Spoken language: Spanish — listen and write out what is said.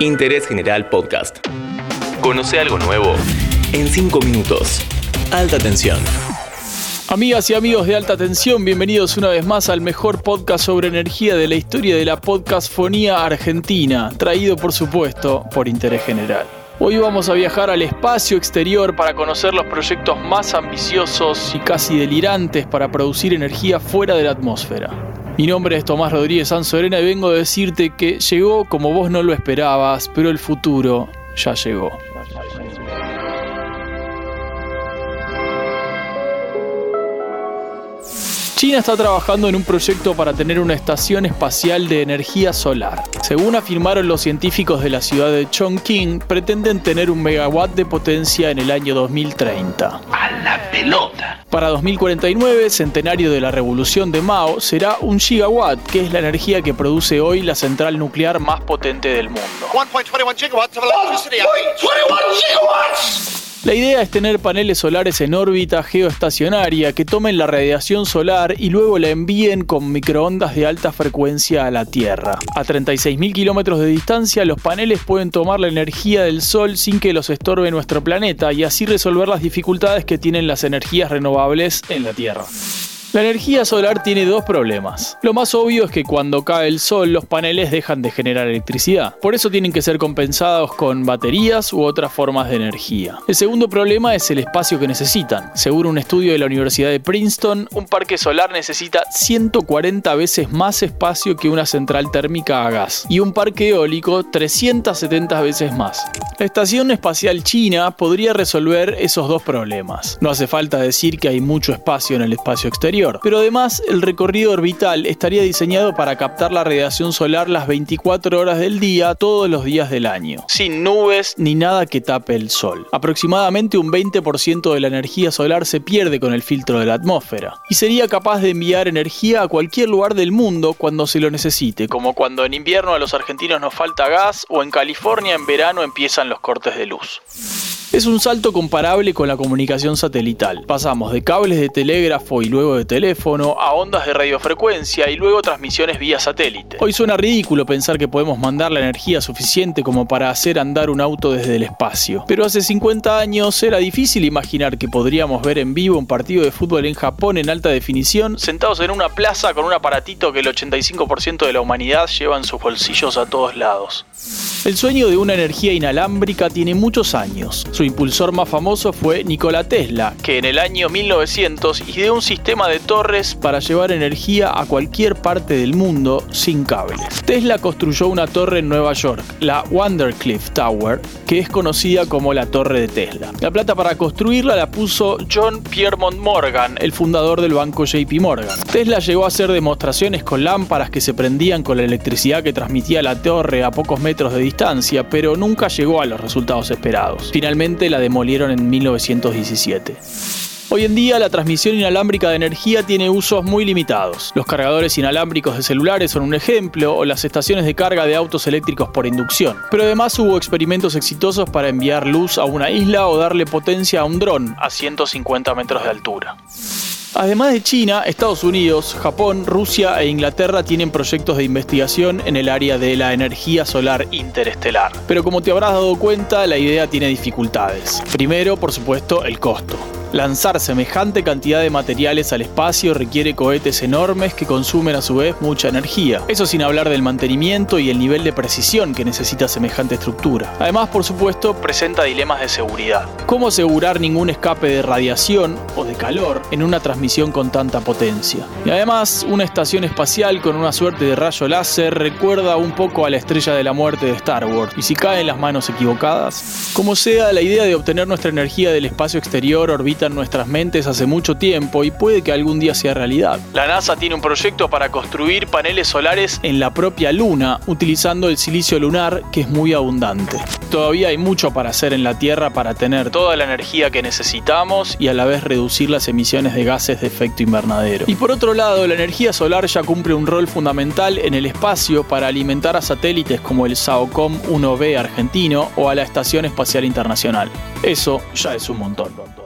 Interés General Podcast. Conoce algo nuevo en 5 minutos. Alta tensión. Amigas y amigos de alta tensión, bienvenidos una vez más al mejor podcast sobre energía de la historia de la podcastfonía argentina, traído por supuesto por Interés General. Hoy vamos a viajar al espacio exterior para conocer los proyectos más ambiciosos y casi delirantes para producir energía fuera de la atmósfera. Mi nombre es Tomás Rodríguez Sanzorena y vengo a decirte que llegó como vos no lo esperabas, pero el futuro ya llegó. China está trabajando en un proyecto para tener una estación espacial de energía solar. Según afirmaron los científicos de la ciudad de Chongqing, pretenden tener un megawatt de potencia en el año 2030. A la pelota. Para 2049, centenario de la revolución de Mao, será un gigawatt, que es la energía que produce hoy la central nuclear más potente del mundo. 1.21 gigawatts of electricity. 21 gigawatts. La idea es tener paneles solares en órbita geoestacionaria que tomen la radiación solar y luego la envíen con microondas de alta frecuencia a la Tierra. A 36.000 kilómetros de distancia, los paneles pueden tomar la energía del Sol sin que los estorbe nuestro planeta y así resolver las dificultades que tienen las energías renovables en la Tierra. La energía solar tiene dos problemas. Lo más obvio es que cuando cae el sol los paneles dejan de generar electricidad. Por eso tienen que ser compensados con baterías u otras formas de energía. El segundo problema es el espacio que necesitan. Según un estudio de la Universidad de Princeton, un parque solar necesita 140 veces más espacio que una central térmica a gas y un parque eólico 370 veces más. La Estación Espacial China podría resolver esos dos problemas. No hace falta decir que hay mucho espacio en el espacio exterior pero además el recorrido orbital estaría diseñado para captar la radiación solar las 24 horas del día, todos los días del año, sin nubes ni nada que tape el sol. Aproximadamente un 20% de la energía solar se pierde con el filtro de la atmósfera, y sería capaz de enviar energía a cualquier lugar del mundo cuando se lo necesite, como cuando en invierno a los argentinos nos falta gas o en California en verano empiezan los cortes de luz. Es un salto comparable con la comunicación satelital. Pasamos de cables de telégrafo y luego de teléfono a ondas de radiofrecuencia y luego transmisiones vía satélite. Hoy suena ridículo pensar que podemos mandar la energía suficiente como para hacer andar un auto desde el espacio. Pero hace 50 años era difícil imaginar que podríamos ver en vivo un partido de fútbol en Japón en alta definición, sentados en una plaza con un aparatito que el 85% de la humanidad lleva en sus bolsillos a todos lados. El sueño de una energía inalámbrica tiene muchos años. Su impulsor más famoso fue Nikola Tesla, que en el año 1900 ideó un sistema de torres para llevar energía a cualquier parte del mundo sin cables. Tesla construyó una torre en Nueva York, la Wondercliff Tower, que es conocida como la Torre de Tesla. La plata para construirla la puso John Piermont Morgan, el fundador del banco JP Morgan. Tesla llegó a hacer demostraciones con lámparas que se prendían con la electricidad que transmitía la torre a pocos metros de distancia, pero nunca llegó a los resultados esperados. Finalmente la demolieron en 1917. Hoy en día la transmisión inalámbrica de energía tiene usos muy limitados. Los cargadores inalámbricos de celulares son un ejemplo o las estaciones de carga de autos eléctricos por inducción. Pero además hubo experimentos exitosos para enviar luz a una isla o darle potencia a un dron a 150 metros de altura. Además de China, Estados Unidos, Japón, Rusia e Inglaterra tienen proyectos de investigación en el área de la energía solar interestelar. Pero como te habrás dado cuenta, la idea tiene dificultades. Primero, por supuesto, el costo. Lanzar semejante cantidad de materiales al espacio requiere cohetes enormes que consumen a su vez mucha energía. Eso sin hablar del mantenimiento y el nivel de precisión que necesita semejante estructura. Además, por supuesto, presenta dilemas de seguridad. ¿Cómo asegurar ningún escape de radiación o de calor en una transmisión con tanta potencia? Y además, una estación espacial con una suerte de rayo láser recuerda un poco a la estrella de la muerte de Star Wars. Y si cae en las manos equivocadas, como sea, la idea de obtener nuestra energía del espacio exterior orbita en nuestras mentes hace mucho tiempo y puede que algún día sea realidad. La NASA tiene un proyecto para construir paneles solares en la propia Luna utilizando el silicio lunar que es muy abundante. Todavía hay mucho para hacer en la Tierra para tener toda la energía que necesitamos y a la vez reducir las emisiones de gases de efecto invernadero. Y por otro lado, la energía solar ya cumple un rol fundamental en el espacio para alimentar a satélites como el SAOCOM 1B argentino o a la Estación Espacial Internacional. Eso ya es un montón.